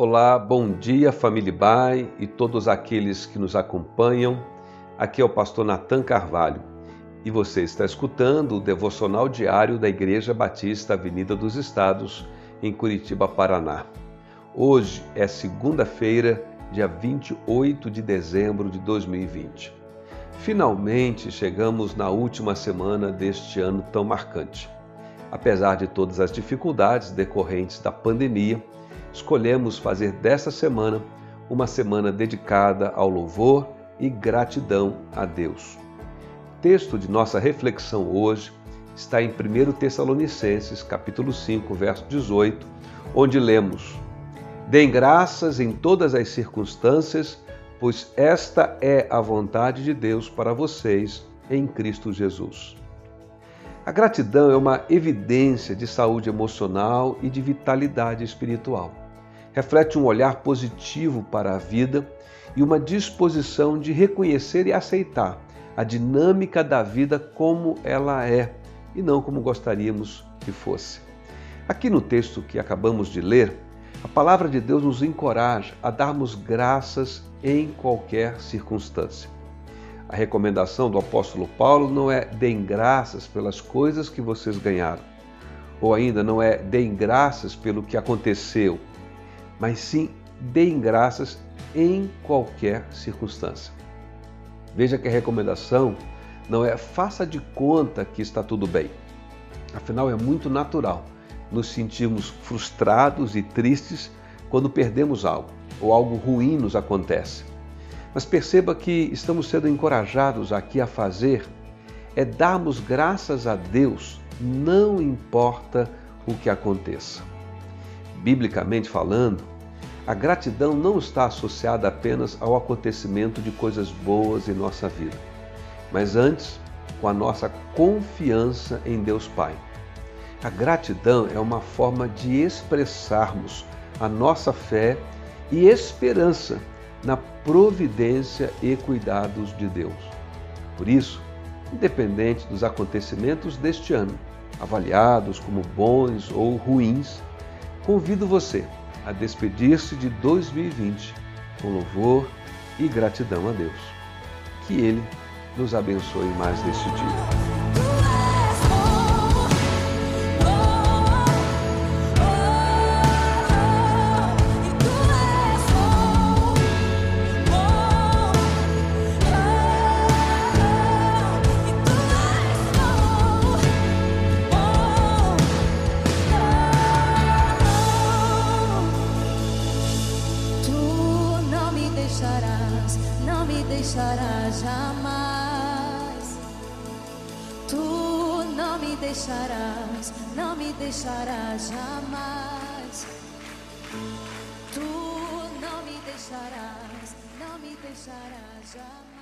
Olá, bom dia, família Bai e todos aqueles que nos acompanham. Aqui é o pastor Natan Carvalho e você está escutando o devocional diário da Igreja Batista Avenida dos Estados, em Curitiba, Paraná. Hoje é segunda-feira, dia 28 de dezembro de 2020. Finalmente chegamos na última semana deste ano tão marcante. Apesar de todas as dificuldades decorrentes da pandemia, escolhemos fazer dessa semana uma semana dedicada ao louvor e gratidão a Deus. O texto de nossa reflexão hoje está em 1 Tessalonicenses, capítulo 5, verso 18, onde lemos: Deem graças em todas as circunstâncias, pois esta é a vontade de Deus para vocês em Cristo Jesus. A gratidão é uma evidência de saúde emocional e de vitalidade espiritual. Reflete um olhar positivo para a vida e uma disposição de reconhecer e aceitar a dinâmica da vida como ela é e não como gostaríamos que fosse. Aqui no texto que acabamos de ler, a palavra de Deus nos encoraja a darmos graças em qualquer circunstância. A recomendação do apóstolo Paulo não é deem graças pelas coisas que vocês ganharam, ou ainda não é deem graças pelo que aconteceu, mas sim deem graças em qualquer circunstância. Veja que a recomendação não é faça de conta que está tudo bem. Afinal, é muito natural nos sentirmos frustrados e tristes quando perdemos algo ou algo ruim nos acontece. Mas perceba que estamos sendo encorajados aqui a fazer é darmos graças a Deus, não importa o que aconteça. Biblicamente falando, a gratidão não está associada apenas ao acontecimento de coisas boas em nossa vida, mas antes com a nossa confiança em Deus Pai. A gratidão é uma forma de expressarmos a nossa fé e esperança na providência e cuidados de Deus. Por isso, independente dos acontecimentos deste ano, avaliados como bons ou ruins, convido você a despedir-se de 2020 com louvor e gratidão a Deus. Que Ele nos abençoe mais neste dia. Deixarás jamais. Tu não me deixarás, não me deixarás jamais. Tu não me deixarás, não me deixarás jamais.